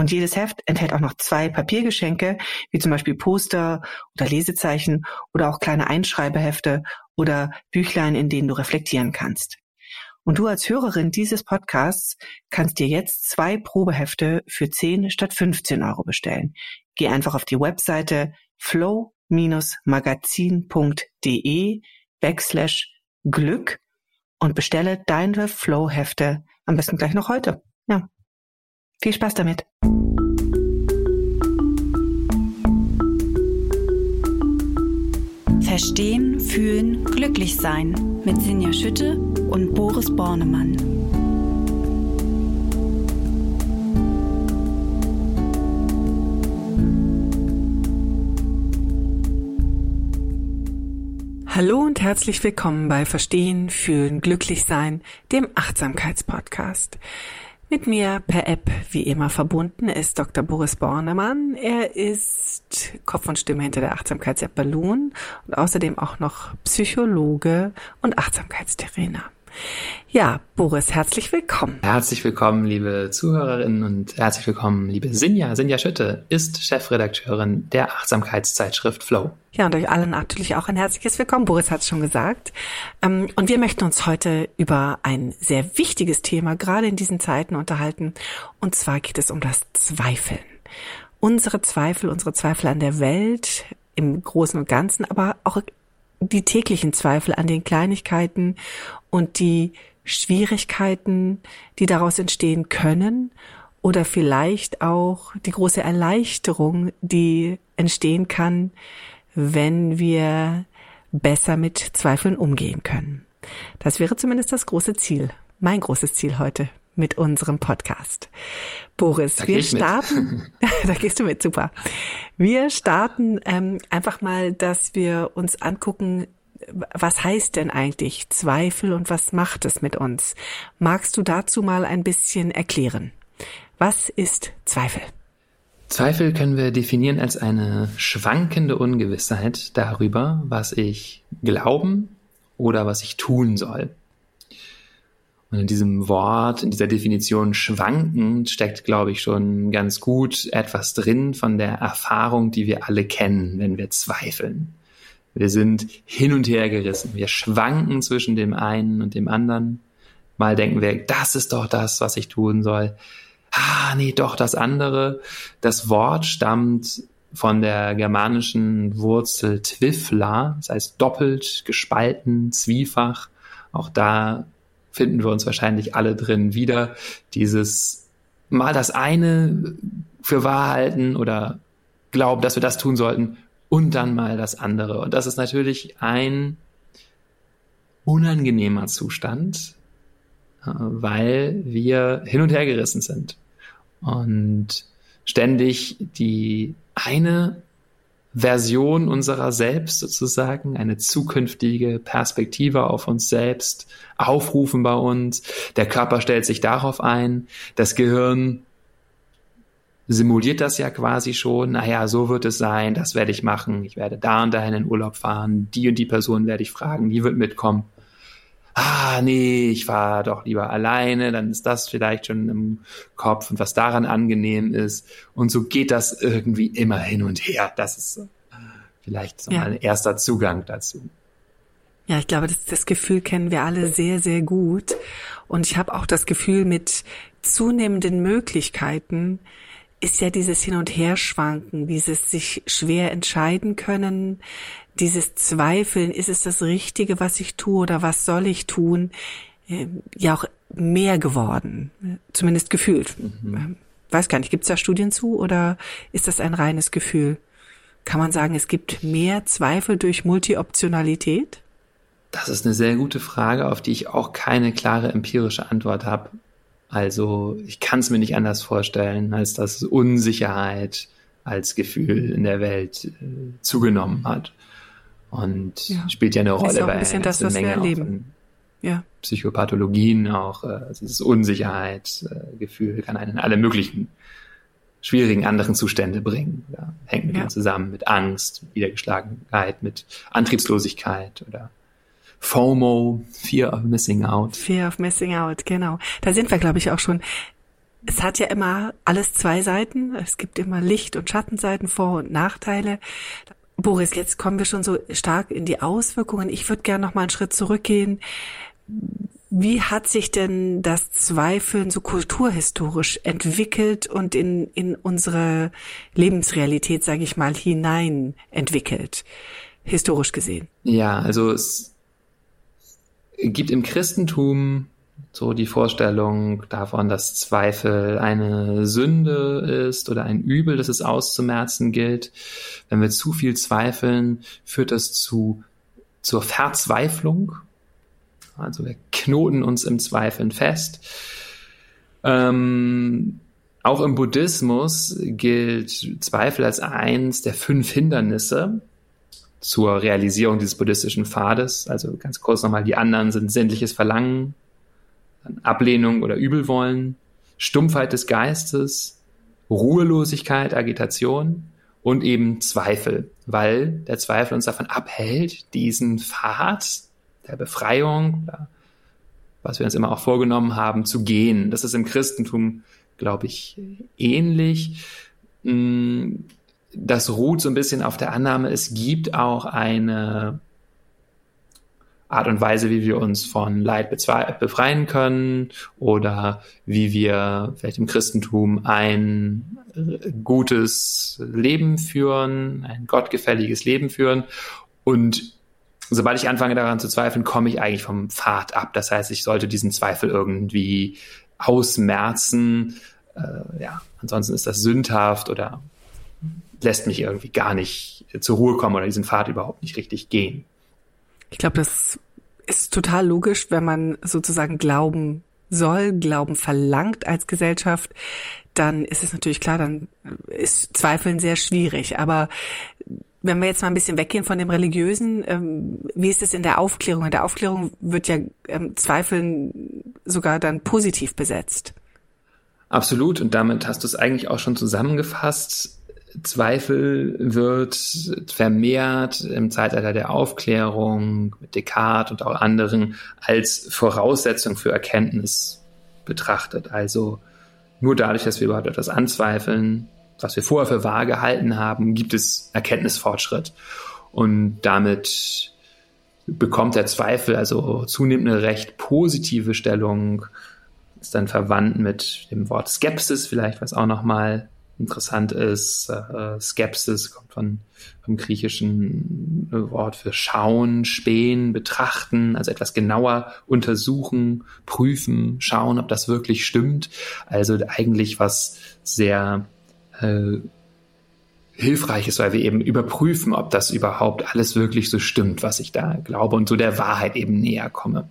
Und jedes Heft enthält auch noch zwei Papiergeschenke, wie zum Beispiel Poster oder Lesezeichen oder auch kleine Einschreibehefte oder Büchlein, in denen du reflektieren kannst. Und du als Hörerin dieses Podcasts kannst dir jetzt zwei Probehefte für 10 statt 15 Euro bestellen. Geh einfach auf die Webseite flow-magazin.de backslash Glück und bestelle deine Flow-Hefte am besten gleich noch heute. Ja. Viel Spaß damit! Verstehen, fühlen, glücklich sein mit Sinja Schütte und Boris Bornemann. Hallo und herzlich willkommen bei Verstehen, Fühlen, Glücklich Sein, dem Achtsamkeitspodcast. Mit mir per App wie immer verbunden ist Dr. Boris Bornemann. Er ist Kopf und Stimme hinter der Achtsamkeits-App Balloon und außerdem auch noch Psychologe und Achtsamkeitstrainer. Ja, Boris, herzlich willkommen. Herzlich willkommen, liebe Zuhörerinnen und herzlich willkommen, liebe Sinja. Sinja Schütte ist Chefredakteurin der Achtsamkeitszeitschrift Flow. Ja, und euch allen natürlich auch ein herzliches Willkommen. Boris hat es schon gesagt. Ähm, und wir möchten uns heute über ein sehr wichtiges Thema gerade in diesen Zeiten unterhalten. Und zwar geht es um das Zweifeln. Unsere Zweifel, unsere Zweifel an der Welt im Großen und Ganzen, aber auch die täglichen Zweifel an den Kleinigkeiten und die Schwierigkeiten, die daraus entstehen können oder vielleicht auch die große Erleichterung, die entstehen kann, wenn wir besser mit Zweifeln umgehen können. Das wäre zumindest das große Ziel, mein großes Ziel heute mit unserem Podcast. Boris, da wir starten, da gehst du mit, super. Wir starten ähm, einfach mal, dass wir uns angucken, was heißt denn eigentlich Zweifel und was macht es mit uns? Magst du dazu mal ein bisschen erklären? Was ist Zweifel? Zweifel können wir definieren als eine schwankende Ungewissheit darüber, was ich glauben oder was ich tun soll. Und in diesem Wort, in dieser Definition schwankend steckt, glaube ich, schon ganz gut etwas drin von der Erfahrung, die wir alle kennen, wenn wir zweifeln. Wir sind hin und her gerissen. Wir schwanken zwischen dem einen und dem anderen. Mal denken wir, das ist doch das, was ich tun soll. Ah, nee, doch das andere. Das Wort stammt von der germanischen Wurzel twifla, das heißt doppelt, gespalten, zwiefach. Auch da finden wir uns wahrscheinlich alle drin wieder. Dieses mal das eine für wahr halten oder glauben, dass wir das tun sollten und dann mal das andere. Und das ist natürlich ein unangenehmer Zustand, äh, weil wir hin und her gerissen sind und ständig die eine Version unserer selbst sozusagen, eine zukünftige Perspektive auf uns selbst aufrufen bei uns. Der Körper stellt sich darauf ein. Das Gehirn simuliert das ja quasi schon. Naja, so wird es sein. Das werde ich machen. Ich werde da und dahin in Urlaub fahren. Die und die Person werde ich fragen. Die wird mitkommen. Ah, nee, ich fahre doch lieber alleine. Dann ist das vielleicht schon im Kopf und was daran angenehm ist. Und so geht das irgendwie immer hin und her. Das ist vielleicht so ja. ein erster Zugang dazu. Ja, ich glaube, das, das Gefühl kennen wir alle sehr, sehr gut. Und ich habe auch das Gefühl, mit zunehmenden Möglichkeiten ist ja dieses Hin- und Herschwanken, dieses sich schwer entscheiden können, dieses Zweifeln, ist es das Richtige, was ich tue oder was soll ich tun, ähm, ja auch mehr geworden, zumindest gefühlt. Mhm. Ähm, weiß gar nicht, gibt es da Studien zu oder ist das ein reines Gefühl? Kann man sagen, es gibt mehr Zweifel durch Multioptionalität? Das ist eine sehr gute Frage, auf die ich auch keine klare empirische Antwort habe. Also ich kann es mir nicht anders vorstellen, als dass Unsicherheit als Gefühl in der Welt äh, zugenommen hat. Und ja. spielt ja eine Rolle bei ein das, was Menge wir erleben. Ja. Psychopathologien, auch äh, dieses Unsicherheitsgefühl äh, kann einen in alle möglichen schwierigen anderen Zustände bringen. Ja, hängt mit ja. zusammen, mit Angst, Wiedergeschlagenheit, mit Antriebslosigkeit oder FOMO, Fear of Missing Out. Fear of Missing Out, genau. Da sind wir, glaube ich, auch schon. Es hat ja immer alles zwei Seiten. Es gibt immer Licht- und Schattenseiten, Vor- und Nachteile. Boris, jetzt kommen wir schon so stark in die Auswirkungen. Ich würde gerne noch mal einen Schritt zurückgehen. Wie hat sich denn das Zweifeln so kulturhistorisch entwickelt und in, in unsere Lebensrealität, sage ich mal, hinein entwickelt, historisch gesehen? Ja, also es gibt im Christentum so die Vorstellung davon, dass Zweifel eine Sünde ist oder ein Übel, das es auszumerzen gilt. Wenn wir zu viel zweifeln, führt das zu, zur Verzweiflung also wir knoten uns im Zweifeln fest. Ähm, auch im Buddhismus gilt Zweifel als eins der fünf Hindernisse zur Realisierung dieses buddhistischen Pfades. Also ganz kurz nochmal, die anderen sind sinnliches Verlangen, Ablehnung oder Übelwollen, Stumpfheit des Geistes, Ruhelosigkeit, Agitation und eben Zweifel, weil der Zweifel uns davon abhält, diesen Pfad der Befreiung, was wir uns immer auch vorgenommen haben, zu gehen. Das ist im Christentum, glaube ich, ähnlich. Mm, das ruht so ein bisschen auf der Annahme, es gibt auch eine Art und Weise, wie wir uns von Leid befreien können oder wie wir vielleicht im Christentum ein gutes Leben führen, ein gottgefälliges Leben führen. Und sobald ich anfange daran zu zweifeln, komme ich eigentlich vom Pfad ab. Das heißt, ich sollte diesen Zweifel irgendwie ausmerzen. Äh, ja, ansonsten ist das sündhaft oder lässt mich irgendwie gar nicht zur Ruhe kommen oder diesen Pfad überhaupt nicht richtig gehen. Ich glaube, das ist total logisch, wenn man sozusagen glauben soll, Glauben verlangt als Gesellschaft, dann ist es natürlich klar, dann ist Zweifeln sehr schwierig. Aber wenn wir jetzt mal ein bisschen weggehen von dem Religiösen, ähm, wie ist es in der Aufklärung? In der Aufklärung wird ja ähm, Zweifeln sogar dann positiv besetzt. Absolut. Und damit hast du es eigentlich auch schon zusammengefasst. Zweifel wird vermehrt im Zeitalter der Aufklärung mit Descartes und auch anderen als Voraussetzung für Erkenntnis betrachtet. Also nur dadurch, dass wir überhaupt etwas anzweifeln, was wir vorher für wahr gehalten haben, gibt es Erkenntnisfortschritt. Und damit bekommt der Zweifel also zunehmend eine recht positive Stellung, ist dann verwandt mit dem Wort Skepsis vielleicht, was auch nochmal interessant ist. Äh, Skepsis kommt von, vom griechischen Wort für schauen, spähen, betrachten, also etwas genauer untersuchen, prüfen, schauen, ob das wirklich stimmt. Also eigentlich was sehr äh, hilfreich ist, weil wir eben überprüfen, ob das überhaupt alles wirklich so stimmt, was ich da glaube und so der Wahrheit eben näher komme.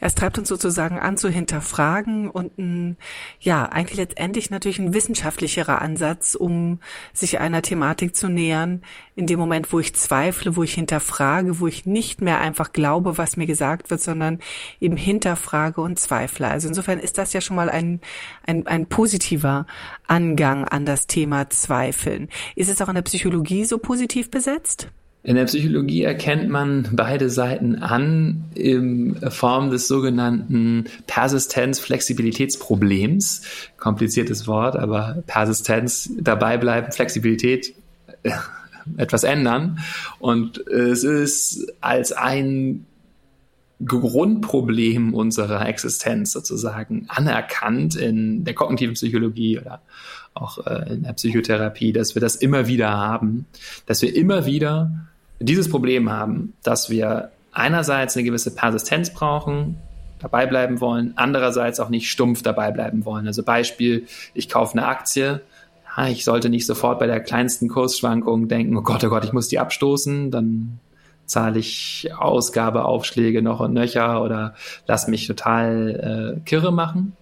Es treibt uns sozusagen an zu hinterfragen und ein, ja, eigentlich letztendlich natürlich ein wissenschaftlicherer Ansatz, um sich einer Thematik zu nähern. In dem Moment, wo ich zweifle, wo ich hinterfrage, wo ich nicht mehr einfach glaube, was mir gesagt wird, sondern eben hinterfrage und zweifle. Also insofern ist das ja schon mal ein, ein, ein positiver Angang an das Thema Zweifeln. Ist es auch in der Psychologie so positiv besetzt? In der Psychologie erkennt man beide Seiten an in Form des sogenannten Persistenz-Flexibilitätsproblems. Kompliziertes Wort, aber Persistenz dabei bleiben, Flexibilität äh, etwas ändern. Und es ist als ein Grundproblem unserer Existenz sozusagen anerkannt in der kognitiven Psychologie oder auch äh, in der Psychotherapie, dass wir das immer wieder haben, dass wir immer wieder dieses Problem haben, dass wir einerseits eine gewisse Persistenz brauchen, dabei bleiben wollen, andererseits auch nicht stumpf dabei bleiben wollen. Also Beispiel, ich kaufe eine Aktie, ich sollte nicht sofort bei der kleinsten Kursschwankung denken, oh Gott, oh Gott, ich muss die abstoßen, dann zahle ich Ausgabeaufschläge noch und nöcher oder lass mich total äh, kirre machen.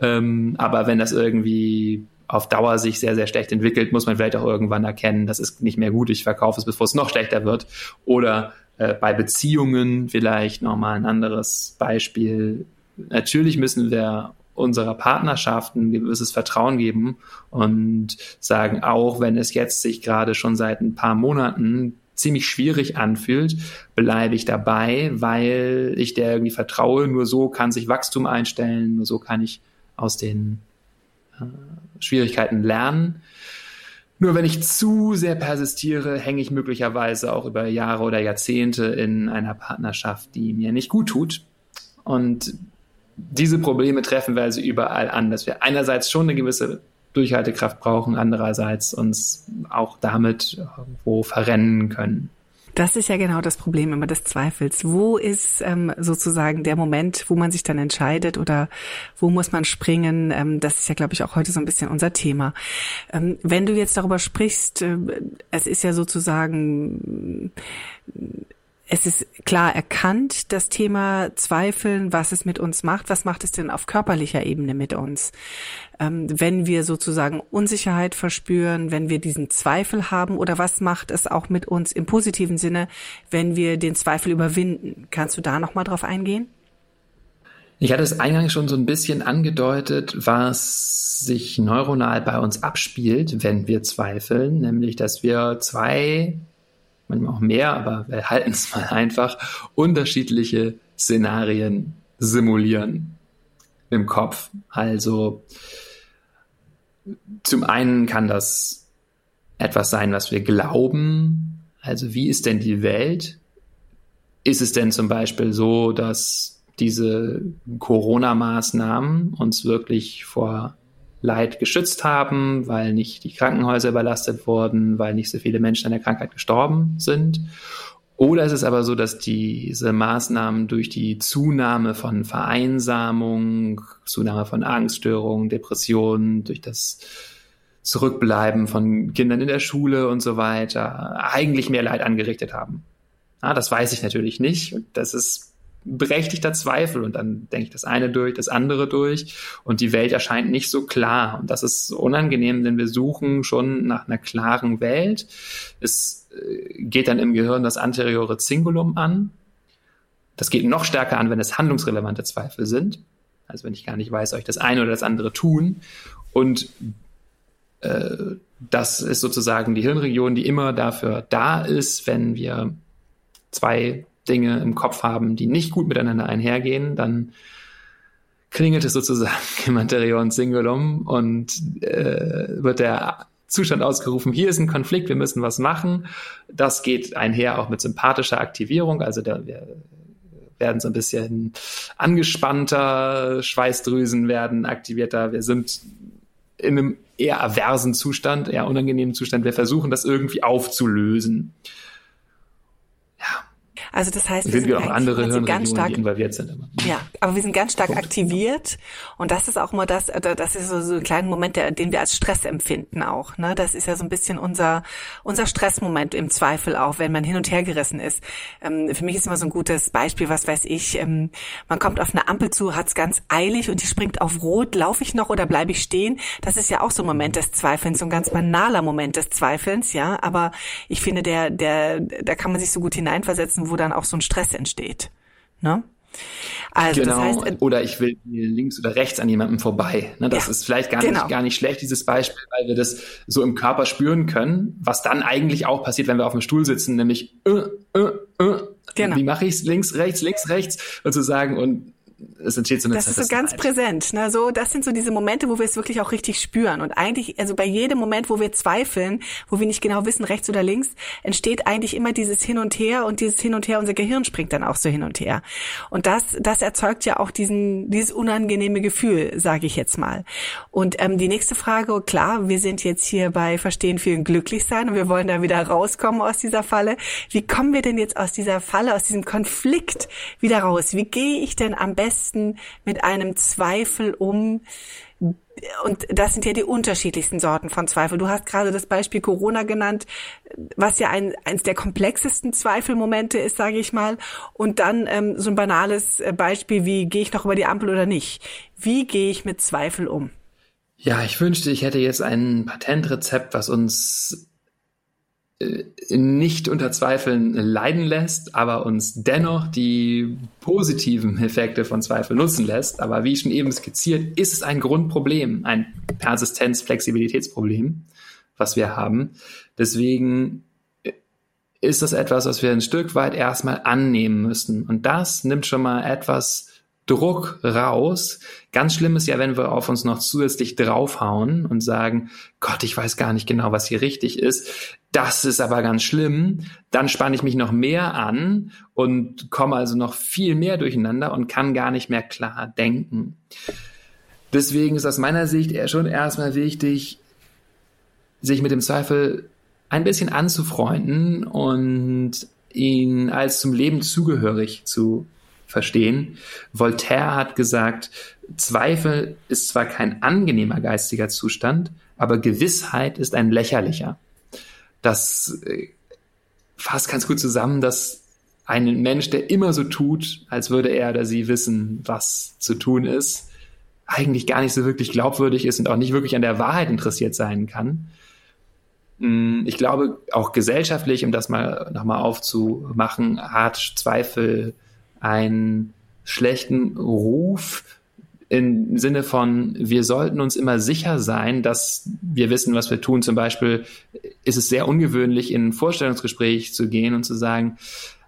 Ähm, aber wenn das irgendwie auf Dauer sich sehr, sehr schlecht entwickelt, muss man vielleicht auch irgendwann erkennen, das ist nicht mehr gut, ich verkaufe es, bevor es noch schlechter wird. Oder äh, bei Beziehungen vielleicht nochmal ein anderes Beispiel. Natürlich müssen wir unserer Partnerschaft ein gewisses Vertrauen geben und sagen, auch wenn es jetzt sich gerade schon seit ein paar Monaten ziemlich schwierig anfühlt, bleibe ich dabei, weil ich der irgendwie vertraue. Nur so kann sich Wachstum einstellen, nur so kann ich aus den äh, Schwierigkeiten lernen. Nur wenn ich zu sehr persistiere, hänge ich möglicherweise auch über Jahre oder Jahrzehnte in einer Partnerschaft, die mir nicht gut tut. Und diese Probleme treffen wir also überall an, dass wir einerseits schon eine gewisse Durchhaltekraft brauchen, andererseits uns auch damit irgendwo verrennen können. Das ist ja genau das Problem immer des Zweifels. Wo ist ähm, sozusagen der Moment, wo man sich dann entscheidet oder wo muss man springen? Ähm, das ist ja, glaube ich, auch heute so ein bisschen unser Thema. Ähm, wenn du jetzt darüber sprichst, äh, es ist ja sozusagen es ist klar erkannt, das Thema Zweifeln, was es mit uns macht. Was macht es denn auf körperlicher Ebene mit uns? Ähm, wenn wir sozusagen Unsicherheit verspüren, wenn wir diesen Zweifel haben oder was macht es auch mit uns im positiven Sinne, wenn wir den Zweifel überwinden? Kannst du da nochmal drauf eingehen? Ich hatte es eingangs schon so ein bisschen angedeutet, was sich neuronal bei uns abspielt, wenn wir zweifeln, nämlich dass wir zwei manchmal auch mehr, aber wir halten es mal einfach, unterschiedliche Szenarien simulieren im Kopf. Also zum einen kann das etwas sein, was wir glauben. Also wie ist denn die Welt? Ist es denn zum Beispiel so, dass diese Corona-Maßnahmen uns wirklich vor Leid geschützt haben, weil nicht die Krankenhäuser überlastet wurden, weil nicht so viele Menschen an der Krankheit gestorben sind. Oder ist es aber so, dass diese Maßnahmen durch die Zunahme von Vereinsamung, Zunahme von Angststörungen, Depressionen, durch das Zurückbleiben von Kindern in der Schule und so weiter eigentlich mehr Leid angerichtet haben? Ja, das weiß ich natürlich nicht. Das ist berechtigter Zweifel und dann denke ich das eine durch, das andere durch und die Welt erscheint nicht so klar und das ist unangenehm, denn wir suchen schon nach einer klaren Welt. Es äh, geht dann im Gehirn das anteriore Zingulum an. Das geht noch stärker an, wenn es handlungsrelevante Zweifel sind. Also wenn ich gar nicht weiß, soll ich das eine oder das andere tun und äh, das ist sozusagen die Hirnregion, die immer dafür da ist, wenn wir zwei Dinge im Kopf haben, die nicht gut miteinander einhergehen, dann klingelt es sozusagen im anterior Singulum und äh, wird der Zustand ausgerufen, hier ist ein Konflikt, wir müssen was machen. Das geht einher auch mit sympathischer Aktivierung, also da, wir werden so ein bisschen angespannter, Schweißdrüsen werden aktivierter, wir sind in einem eher aversen Zustand, eher unangenehmen Zustand. Wir versuchen das irgendwie aufzulösen. Also das heißt, wir sind, wir auch andere Hirnregionen, ganz stark, involviert sind. Immer. Ja, aber wir sind ganz stark Punkt. aktiviert und das ist auch immer das, äh, das ist so, so ein kleiner Moment, der, den wir als Stress empfinden auch. Ne? Das ist ja so ein bisschen unser unser Stressmoment im Zweifel auch, wenn man hin und her gerissen ist. Ähm, für mich ist immer so ein gutes Beispiel, was weiß ich, ähm, man kommt auf eine Ampel zu, hat's ganz eilig und die springt auf Rot, laufe ich noch oder bleibe ich stehen? Das ist ja auch so ein Moment des Zweifelns, so ein ganz banaler Moment des Zweifelns, ja. Aber ich finde, der, der, da kann man sich so gut hineinversetzen, wo dann auch so ein Stress entsteht. Ne? Also, genau. das heißt, äh, oder ich will links oder rechts an jemandem vorbei. Ne, das ja, ist vielleicht gar, genau. nicht, gar nicht schlecht, dieses Beispiel, weil wir das so im Körper spüren können, was dann eigentlich auch passiert, wenn wir auf dem Stuhl sitzen, nämlich äh, äh, äh, genau. wie mache ich es links, rechts, links, rechts sozusagen und es entsteht so eine Das ist so ganz präsent. Ne? So, das sind so diese Momente, wo wir es wirklich auch richtig spüren. Und eigentlich, also bei jedem Moment, wo wir zweifeln, wo wir nicht genau wissen, rechts oder links, entsteht eigentlich immer dieses Hin und Her und dieses Hin und Her, unser Gehirn springt dann auch so hin und her. Und das, das erzeugt ja auch diesen, dieses unangenehme Gefühl, sage ich jetzt mal. Und ähm, die nächste Frage, klar, wir sind jetzt hier bei Verstehen, Fühlen, Glücklich sein und wir wollen da wieder rauskommen aus dieser Falle. Wie kommen wir denn jetzt aus dieser Falle, aus diesem Konflikt wieder raus? Wie gehe ich denn am besten besten mit einem Zweifel um? Und das sind ja die unterschiedlichsten Sorten von Zweifel. Du hast gerade das Beispiel Corona genannt, was ja ein, eines der komplexesten Zweifelmomente ist, sage ich mal. Und dann ähm, so ein banales äh, Beispiel wie, gehe ich noch über die Ampel oder nicht? Wie gehe ich mit Zweifel um? Ja, ich wünschte, ich hätte jetzt ein Patentrezept, was uns nicht unter Zweifeln leiden lässt, aber uns dennoch die positiven Effekte von Zweifel nutzen lässt. Aber wie schon eben skizziert, ist es ein Grundproblem, ein Persistenz-Flexibilitätsproblem, was wir haben. Deswegen äh, ist das etwas, was wir ein Stück weit erstmal annehmen müssen. Und das nimmt schon mal etwas Druck raus. Ganz schlimm ist ja, wenn wir auf uns noch zusätzlich draufhauen und sagen, Gott, ich weiß gar nicht genau, was hier richtig ist. Das ist aber ganz schlimm. Dann spanne ich mich noch mehr an und komme also noch viel mehr durcheinander und kann gar nicht mehr klar denken. Deswegen ist aus meiner Sicht schon erstmal wichtig, sich mit dem Zweifel ein bisschen anzufreunden und ihn als zum Leben zugehörig zu verstehen. Voltaire hat gesagt, Zweifel ist zwar kein angenehmer geistiger Zustand, aber Gewissheit ist ein lächerlicher. Das äh, fasst ganz gut zusammen, dass ein Mensch, der immer so tut, als würde er oder sie wissen, was zu tun ist, eigentlich gar nicht so wirklich glaubwürdig ist und auch nicht wirklich an der Wahrheit interessiert sein kann. Mm, ich glaube, auch gesellschaftlich, um das mal nochmal aufzumachen, hat Zweifel einen schlechten Ruf im Sinne von, wir sollten uns immer sicher sein, dass wir wissen, was wir tun. Zum Beispiel ist es sehr ungewöhnlich, in ein Vorstellungsgespräch zu gehen und zu sagen,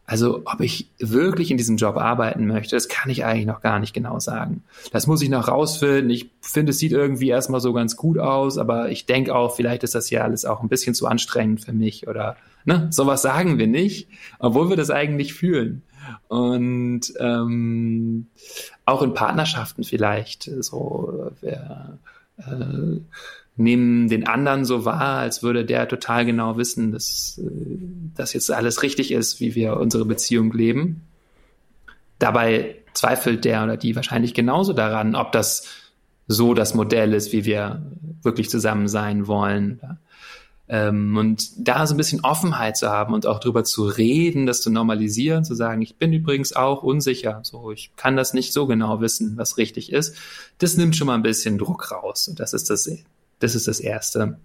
also ob ich wirklich in diesem Job arbeiten möchte, das kann ich eigentlich noch gar nicht genau sagen. Das muss ich noch rausfinden. Ich finde, es sieht irgendwie erstmal so ganz gut aus, aber ich denke auch, vielleicht ist das ja alles auch ein bisschen zu anstrengend für mich oder ne, sowas sagen wir nicht, obwohl wir das eigentlich fühlen. Und ähm, auch in Partnerschaften vielleicht so, wir äh, nehmen den anderen so wahr, als würde der total genau wissen, dass äh, das jetzt alles richtig ist, wie wir unsere Beziehung leben. Dabei zweifelt der oder die wahrscheinlich genauso daran, ob das so das Modell ist, wie wir wirklich zusammen sein wollen. Ähm, und da so ein bisschen Offenheit zu haben und auch drüber zu reden, das zu normalisieren, zu sagen, ich bin übrigens auch unsicher, so ich kann das nicht so genau wissen, was richtig ist, das nimmt schon mal ein bisschen Druck raus. Und das ist das, das ist das Erste,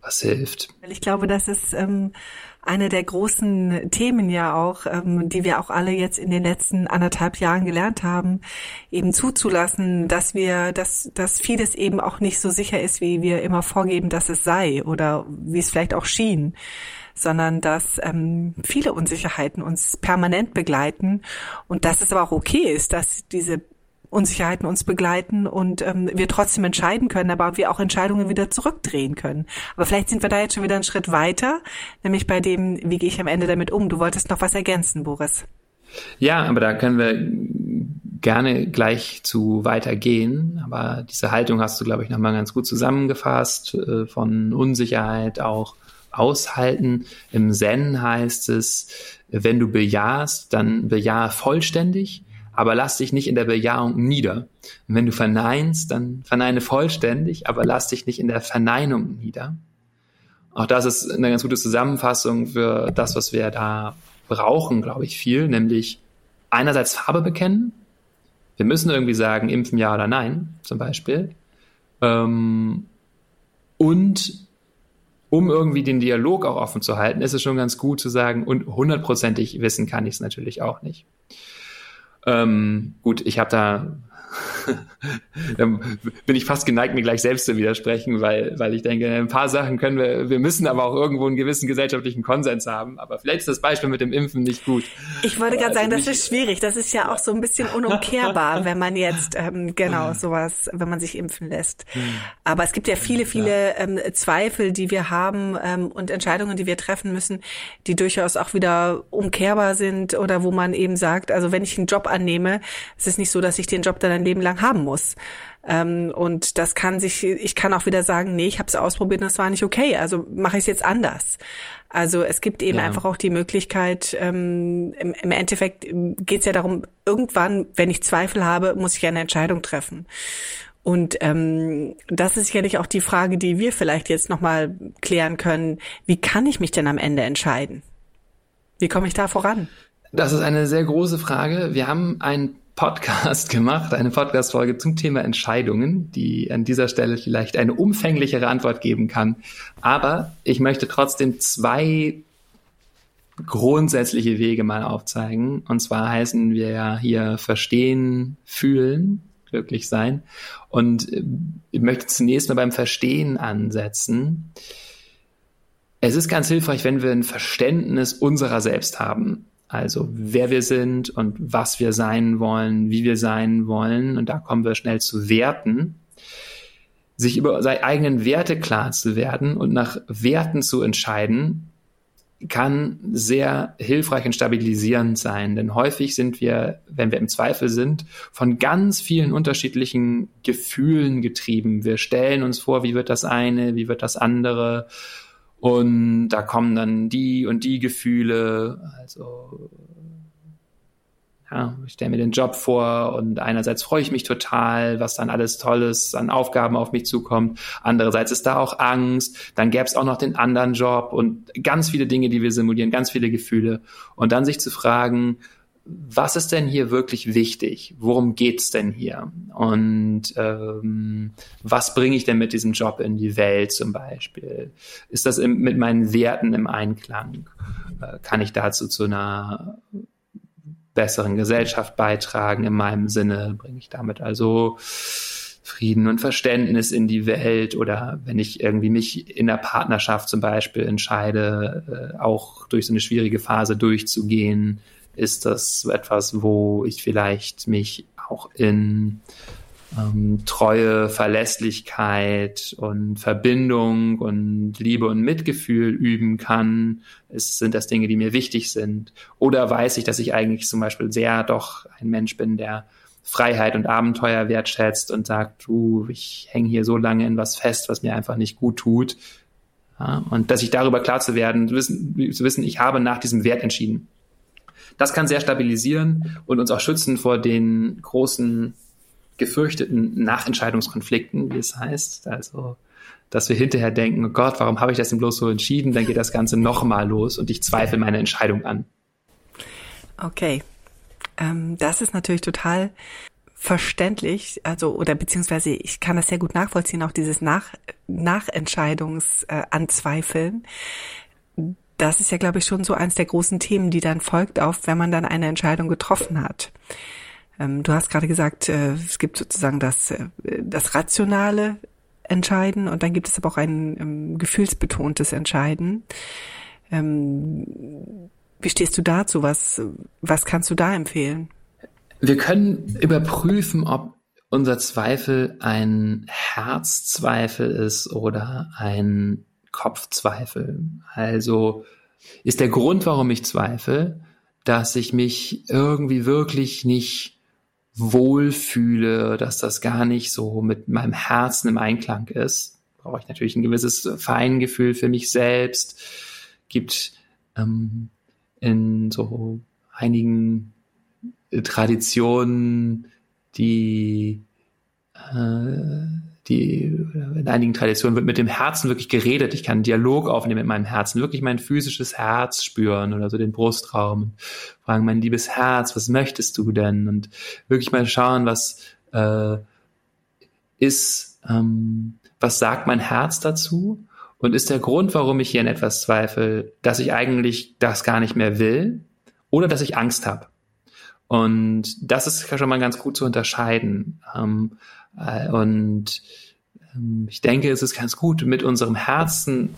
was hilft. Ich glaube, das ist ähm, eine der großen Themen ja auch, ähm, die wir auch alle jetzt in den letzten anderthalb Jahren gelernt haben, eben zuzulassen, dass wir, dass, dass vieles eben auch nicht so sicher ist, wie wir immer vorgeben, dass es sei oder wie es vielleicht auch schien sondern dass ähm, viele Unsicherheiten uns permanent begleiten und dass es aber auch okay ist, dass diese Unsicherheiten uns begleiten und ähm, wir trotzdem entscheiden können, aber wir auch Entscheidungen wieder zurückdrehen können. Aber vielleicht sind wir da jetzt schon wieder einen Schritt weiter, nämlich bei dem, wie gehe ich am Ende damit um? Du wolltest noch was ergänzen, Boris. Ja, aber da können wir gerne gleich zu weitergehen. Aber diese Haltung hast du, glaube ich, nochmal ganz gut zusammengefasst, äh, von Unsicherheit auch aushalten. Im Zen heißt es, wenn du bejahst, dann bejahe vollständig aber lass dich nicht in der Bejahung nieder. Und wenn du verneinst, dann verneine vollständig, aber lass dich nicht in der Verneinung nieder. Auch das ist eine ganz gute Zusammenfassung für das, was wir da brauchen, glaube ich, viel, nämlich einerseits Farbe bekennen. Wir müssen irgendwie sagen, impfen ja oder nein, zum Beispiel. Ähm, und um irgendwie den Dialog auch offen zu halten, ist es schon ganz gut zu sagen, und hundertprozentig wissen kann ich es natürlich auch nicht. Ähm, gut, ich habe da bin ich fast geneigt, mir gleich selbst zu widersprechen, weil, weil ich denke, ein paar Sachen können wir, wir müssen aber auch irgendwo einen gewissen gesellschaftlichen Konsens haben. Aber vielleicht ist das Beispiel mit dem Impfen nicht gut. Ich wollte gerade sagen, das ist schwierig. Das ist ja auch so ein bisschen unumkehrbar, wenn man jetzt, ähm, genau, sowas, wenn man sich impfen lässt. Aber es gibt ja viele, viele ähm, Zweifel, die wir haben ähm, und Entscheidungen, die wir treffen müssen, die durchaus auch wieder umkehrbar sind oder wo man eben sagt, also wenn ich einen Job annehme, es ist nicht so, dass ich den Job dann ein Leben lang haben muss. Ähm, und das kann sich, ich kann auch wieder sagen, nee, ich habe es ausprobiert und das war nicht okay, also mache ich es jetzt anders. Also es gibt eben ja. einfach auch die Möglichkeit, ähm, im, im Endeffekt geht es ja darum, irgendwann, wenn ich Zweifel habe, muss ich eine Entscheidung treffen. Und ähm, das ist sicherlich auch die Frage, die wir vielleicht jetzt nochmal klären können. Wie kann ich mich denn am Ende entscheiden? Wie komme ich da voran? Das ist eine sehr große Frage. Wir haben ein Podcast gemacht, eine Podcast-Folge zum Thema Entscheidungen, die an dieser Stelle vielleicht eine umfänglichere Antwort geben kann. Aber ich möchte trotzdem zwei grundsätzliche Wege mal aufzeigen. Und zwar heißen wir ja hier verstehen, fühlen, glücklich sein. Und äh, ich möchte zunächst mal beim Verstehen ansetzen. Es ist ganz hilfreich, wenn wir ein Verständnis unserer selbst haben. Also wer wir sind und was wir sein wollen, wie wir sein wollen. Und da kommen wir schnell zu Werten. Sich über seine eigenen Werte klar zu werden und nach Werten zu entscheiden, kann sehr hilfreich und stabilisierend sein. Denn häufig sind wir, wenn wir im Zweifel sind, von ganz vielen unterschiedlichen Gefühlen getrieben. Wir stellen uns vor, wie wird das eine, wie wird das andere und da kommen dann die und die Gefühle. Also, ja, ich stelle mir den Job vor und einerseits freue ich mich total, was dann alles Tolles an Aufgaben auf mich zukommt. Andererseits ist da auch Angst. Dann gäbe es auch noch den anderen Job und ganz viele Dinge, die wir simulieren, ganz viele Gefühle. Und dann sich zu fragen, was ist denn hier wirklich wichtig? Worum geht's denn hier? Und ähm, was bringe ich denn mit diesem Job in die Welt zum Beispiel? Ist das im, mit meinen Werten im Einklang? Äh, kann ich dazu zu einer besseren Gesellschaft beitragen in meinem Sinne? Bringe ich damit also Frieden und Verständnis in die Welt oder wenn ich irgendwie mich in der Partnerschaft zum Beispiel entscheide, äh, auch durch so eine schwierige Phase durchzugehen, ist das etwas, wo ich vielleicht mich auch in ähm, Treue, Verlässlichkeit und Verbindung und Liebe und Mitgefühl üben kann? Ist, sind das Dinge, die mir wichtig sind? Oder weiß ich, dass ich eigentlich zum Beispiel sehr doch ein Mensch bin, der Freiheit und Abenteuer wertschätzt und sagt, du, ich hänge hier so lange in was fest, was mir einfach nicht gut tut. Ja, und dass ich darüber klar zu werden, zu wissen, zu wissen, ich habe nach diesem Wert entschieden. Das kann sehr stabilisieren und uns auch schützen vor den großen gefürchteten Nachentscheidungskonflikten, wie es heißt. Also, dass wir hinterher denken, oh Gott, warum habe ich das denn bloß so entschieden? Dann geht das Ganze nochmal los und ich zweifle meine Entscheidung an. Okay. Ähm, das ist natürlich total verständlich, also oder beziehungsweise ich kann das sehr gut nachvollziehen, auch dieses Nach Nachentscheidungsanzweifeln. Das ist ja, glaube ich, schon so eins der großen Themen, die dann folgt auf, wenn man dann eine Entscheidung getroffen hat. Ähm, du hast gerade gesagt, äh, es gibt sozusagen das, äh, das rationale Entscheiden und dann gibt es aber auch ein ähm, gefühlsbetontes Entscheiden. Ähm, wie stehst du dazu? Was, was kannst du da empfehlen? Wir können überprüfen, ob unser Zweifel ein Herzzweifel ist oder ein Kopfzweifel. Also ist der Grund, warum ich zweifle, dass ich mich irgendwie wirklich nicht wohlfühle, dass das gar nicht so mit meinem Herzen im Einklang ist. Brauche ich natürlich ein gewisses Feingefühl für mich selbst. Gibt ähm, in so einigen Traditionen die äh, die, in einigen Traditionen wird mit dem Herzen wirklich geredet. Ich kann einen Dialog aufnehmen mit meinem Herzen, wirklich mein physisches Herz spüren oder so den Brustraum. Fragen, mein liebes Herz, was möchtest du denn? Und wirklich mal schauen, was äh, ist, ähm, was sagt mein Herz dazu? Und ist der Grund, warum ich hier in etwas zweifle, dass ich eigentlich das gar nicht mehr will oder dass ich Angst habe? Und das ist schon mal ganz gut zu unterscheiden. Ähm, äh, und ähm, ich denke, es ist ganz gut, mit unserem Herzen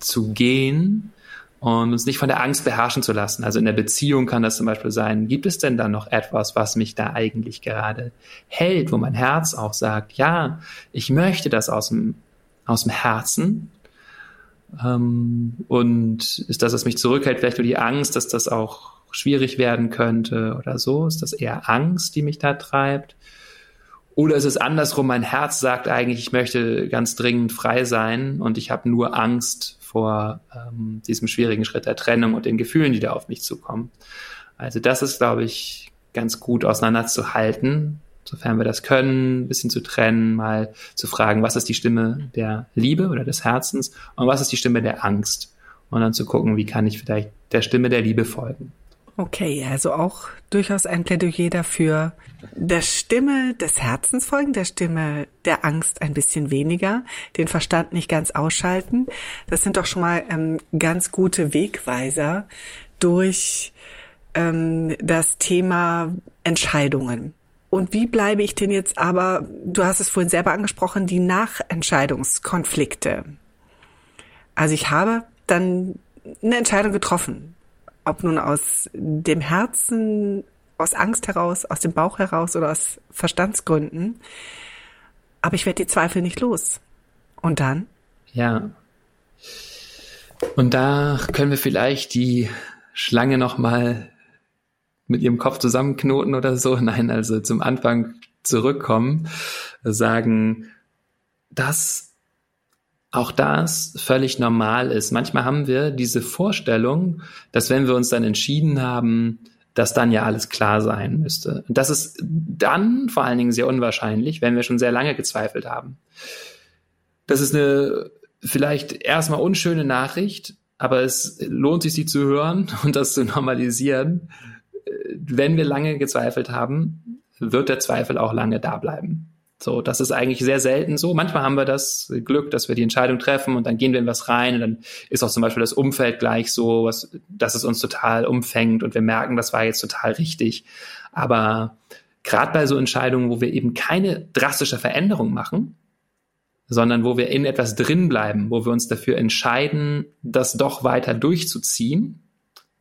zu gehen und uns nicht von der Angst beherrschen zu lassen. Also in der Beziehung kann das zum Beispiel sein, gibt es denn da noch etwas, was mich da eigentlich gerade hält, wo mein Herz auch sagt, ja, ich möchte das aus dem, aus dem Herzen. Ähm, und ist das, was mich zurückhält, vielleicht nur die Angst, dass das auch schwierig werden könnte oder so? Ist das eher Angst, die mich da treibt? Oder ist es andersrum, mein Herz sagt eigentlich, ich möchte ganz dringend frei sein und ich habe nur Angst vor ähm, diesem schwierigen Schritt der Trennung und den Gefühlen, die da auf mich zukommen. Also das ist, glaube ich, ganz gut auseinanderzuhalten, sofern wir das können, ein bisschen zu trennen, mal zu fragen, was ist die Stimme der Liebe oder des Herzens und was ist die Stimme der Angst. Und dann zu gucken, wie kann ich vielleicht der Stimme der Liebe folgen. Okay, also auch durchaus ein Plädoyer dafür, der Stimme des Herzens folgen, der Stimme der Angst ein bisschen weniger, den Verstand nicht ganz ausschalten. Das sind doch schon mal ähm, ganz gute Wegweiser durch ähm, das Thema Entscheidungen. Und wie bleibe ich denn jetzt aber, du hast es vorhin selber angesprochen, die Nachentscheidungskonflikte. Also ich habe dann eine Entscheidung getroffen, ob nun aus dem Herzen, aus Angst heraus, aus dem Bauch heraus oder aus Verstandsgründen. Aber ich werde die Zweifel nicht los. Und dann? Ja. Und da können wir vielleicht die Schlange nochmal mit ihrem Kopf zusammenknoten oder so. Nein, also zum Anfang zurückkommen, sagen, dass auch das völlig normal ist. Manchmal haben wir diese Vorstellung, dass wenn wir uns dann entschieden haben, dass dann ja alles klar sein müsste. Und das ist dann vor allen Dingen sehr unwahrscheinlich, wenn wir schon sehr lange gezweifelt haben. Das ist eine vielleicht erstmal unschöne Nachricht, aber es lohnt sich, sie zu hören und das zu normalisieren. Wenn wir lange gezweifelt haben, wird der Zweifel auch lange da bleiben. So, das ist eigentlich sehr selten so. Manchmal haben wir das Glück, dass wir die Entscheidung treffen und dann gehen wir in was rein und dann ist auch zum Beispiel das Umfeld gleich so, was, dass es uns total umfängt und wir merken, das war jetzt total richtig. Aber gerade bei so Entscheidungen, wo wir eben keine drastische Veränderung machen, sondern wo wir in etwas drin bleiben, wo wir uns dafür entscheiden, das doch weiter durchzuziehen,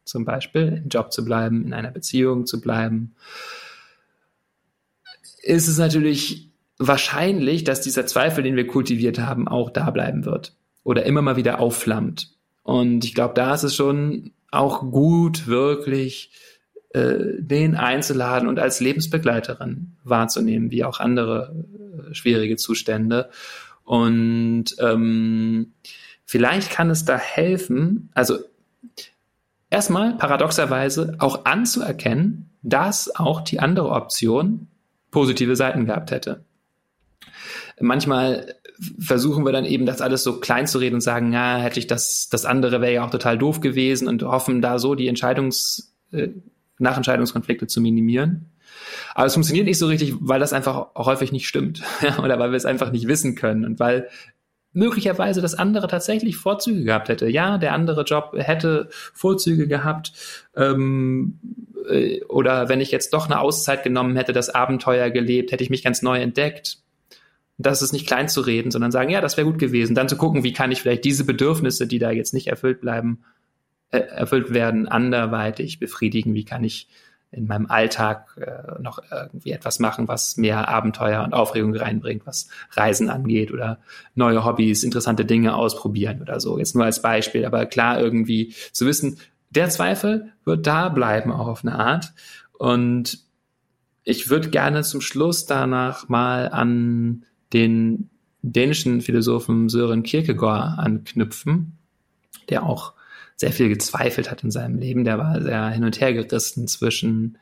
zum Beispiel im Job zu bleiben, in einer Beziehung zu bleiben, ist es natürlich wahrscheinlich, dass dieser Zweifel, den wir kultiviert haben, auch da bleiben wird oder immer mal wieder aufflammt. Und ich glaube, da ist es schon auch gut, wirklich äh, den einzuladen und als Lebensbegleiterin wahrzunehmen, wie auch andere äh, schwierige Zustände. Und ähm, vielleicht kann es da helfen, also erstmal paradoxerweise auch anzuerkennen, dass auch die andere Option positive Seiten gehabt hätte manchmal versuchen wir dann eben das alles so klein zu reden und sagen, ja, hätte ich das, das andere wäre ja auch total doof gewesen und hoffen da so die Entscheidungs, äh, Nachentscheidungskonflikte zu minimieren. Aber es funktioniert nicht so richtig, weil das einfach häufig nicht stimmt oder weil wir es einfach nicht wissen können und weil möglicherweise das andere tatsächlich Vorzüge gehabt hätte. Ja, der andere Job hätte Vorzüge gehabt. Ähm, äh, oder wenn ich jetzt doch eine Auszeit genommen hätte, das Abenteuer gelebt, hätte ich mich ganz neu entdeckt das ist nicht klein zu reden, sondern sagen, ja, das wäre gut gewesen. Dann zu gucken, wie kann ich vielleicht diese Bedürfnisse, die da jetzt nicht erfüllt bleiben, äh, erfüllt werden, anderweitig befriedigen. Wie kann ich in meinem Alltag äh, noch irgendwie etwas machen, was mehr Abenteuer und Aufregung reinbringt, was Reisen angeht oder neue Hobbys, interessante Dinge ausprobieren oder so. Jetzt nur als Beispiel, aber klar irgendwie zu wissen, der Zweifel wird da bleiben auch auf eine Art. Und ich würde gerne zum Schluss danach mal an den dänischen Philosophen Sören Kierkegaard anknüpfen, der auch sehr viel gezweifelt hat in seinem Leben. Der war sehr hin und her gerissen zwischen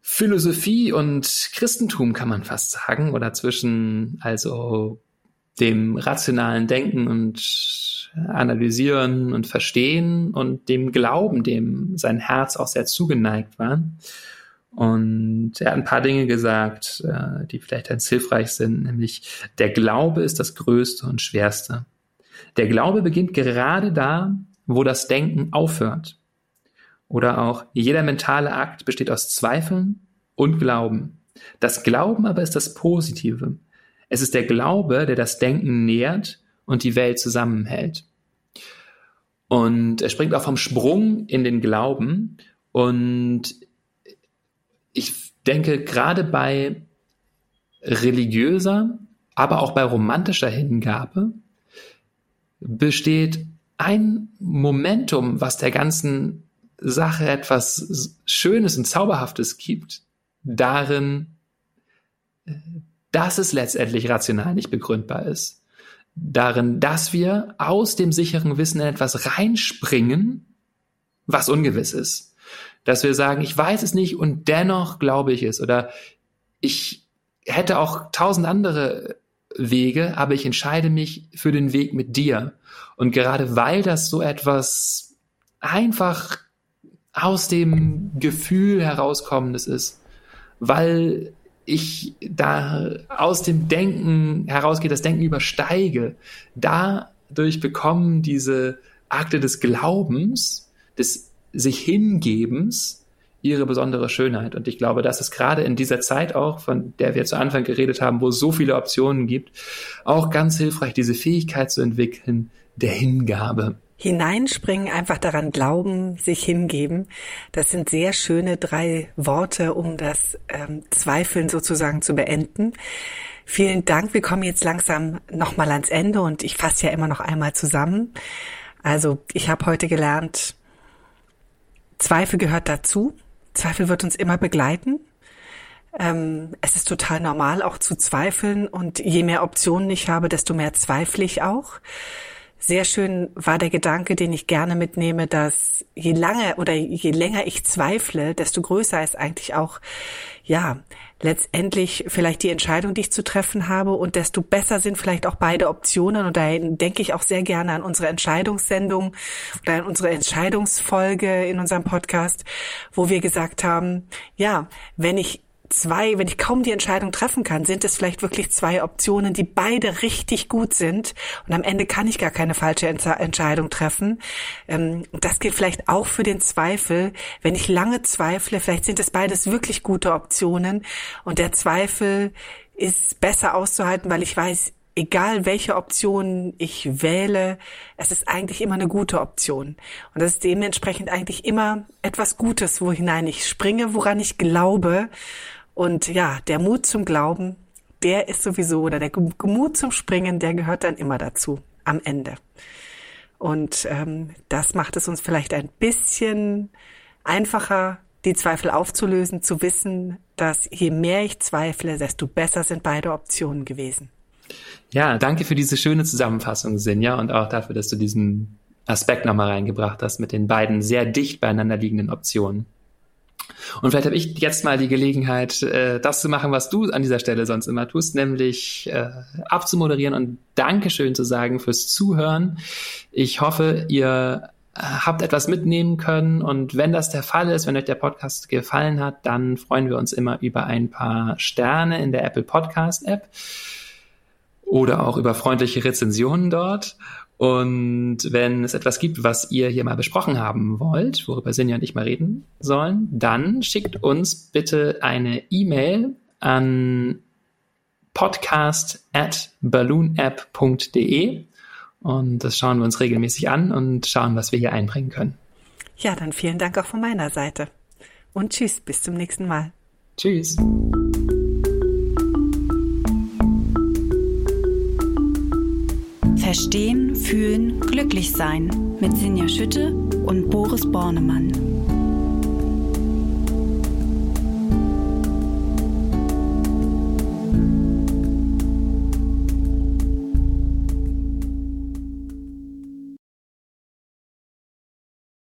Philosophie und Christentum, kann man fast sagen, oder zwischen also dem rationalen Denken und Analysieren und Verstehen und dem Glauben, dem sein Herz auch sehr zugeneigt war. Und er hat ein paar Dinge gesagt, äh, die vielleicht ganz hilfreich sind, nämlich der Glaube ist das Größte und Schwerste. Der Glaube beginnt gerade da, wo das Denken aufhört. Oder auch jeder mentale Akt besteht aus Zweifeln und Glauben. Das Glauben aber ist das Positive. Es ist der Glaube, der das Denken nährt und die Welt zusammenhält. Und er springt auch vom Sprung in den Glauben und ich denke, gerade bei religiöser, aber auch bei romantischer Hingabe besteht ein Momentum, was der ganzen Sache etwas Schönes und Zauberhaftes gibt, darin, dass es letztendlich rational nicht begründbar ist. Darin, dass wir aus dem sicheren Wissen in etwas reinspringen, was ungewiss ist dass wir sagen, ich weiß es nicht und dennoch glaube ich es oder ich hätte auch tausend andere Wege, aber ich entscheide mich für den Weg mit dir. Und gerade weil das so etwas einfach aus dem Gefühl herauskommendes ist, weil ich da aus dem Denken herausgehe, das Denken übersteige, dadurch bekommen diese Akte des Glaubens, des sich Hingebens, ihre besondere Schönheit. Und ich glaube, das ist gerade in dieser Zeit auch, von der wir zu Anfang geredet haben, wo es so viele Optionen gibt, auch ganz hilfreich, diese Fähigkeit zu entwickeln der Hingabe. Hineinspringen, einfach daran glauben, sich hingeben. Das sind sehr schöne drei Worte, um das ähm, Zweifeln sozusagen zu beenden. Vielen Dank. Wir kommen jetzt langsam nochmal ans Ende und ich fasse ja immer noch einmal zusammen. Also ich habe heute gelernt, Zweifel gehört dazu. Zweifel wird uns immer begleiten. Ähm, es ist total normal, auch zu zweifeln. Und je mehr Optionen ich habe, desto mehr zweifle ich auch. Sehr schön war der Gedanke, den ich gerne mitnehme, dass je lange oder je länger ich zweifle, desto größer ist eigentlich auch, ja, letztendlich vielleicht die Entscheidung, die ich zu treffen habe und desto besser sind vielleicht auch beide Optionen. Und da denke ich auch sehr gerne an unsere Entscheidungssendung oder an unsere Entscheidungsfolge in unserem Podcast, wo wir gesagt haben, ja, wenn ich zwei, wenn ich kaum die Entscheidung treffen kann, sind es vielleicht wirklich zwei Optionen, die beide richtig gut sind. Und am Ende kann ich gar keine falsche Entscheidung treffen. Ähm, das gilt vielleicht auch für den Zweifel. Wenn ich lange zweifle, vielleicht sind es beides wirklich gute Optionen. Und der Zweifel ist besser auszuhalten, weil ich weiß, egal welche Option ich wähle, es ist eigentlich immer eine gute Option. Und das ist dementsprechend eigentlich immer etwas Gutes, wo hinein ich springe, woran ich glaube. Und ja, der Mut zum Glauben, der ist sowieso, oder der Mut zum Springen, der gehört dann immer dazu, am Ende. Und ähm, das macht es uns vielleicht ein bisschen einfacher, die Zweifel aufzulösen, zu wissen, dass je mehr ich zweifle, desto besser sind beide Optionen gewesen. Ja, danke für diese schöne Zusammenfassung, Sinja, und auch dafür, dass du diesen Aspekt nochmal reingebracht hast mit den beiden sehr dicht beieinander liegenden Optionen. Und vielleicht habe ich jetzt mal die Gelegenheit, äh, das zu machen, was du an dieser Stelle sonst immer tust, nämlich äh, abzumoderieren und Dankeschön zu sagen fürs Zuhören. Ich hoffe, ihr äh, habt etwas mitnehmen können und wenn das der Fall ist, wenn euch der Podcast gefallen hat, dann freuen wir uns immer über ein paar Sterne in der Apple Podcast App oder auch über freundliche Rezensionen dort. Und wenn es etwas gibt, was ihr hier mal besprochen haben wollt, worüber Sinja und ich mal reden sollen, dann schickt uns bitte eine E-Mail an podcast at balloonapp.de und das schauen wir uns regelmäßig an und schauen, was wir hier einbringen können. Ja, dann vielen Dank auch von meiner Seite. Und tschüss, bis zum nächsten Mal. Tschüss. Verstehen, fühlen, glücklich sein mit Sinja Schütte und Boris Bornemann.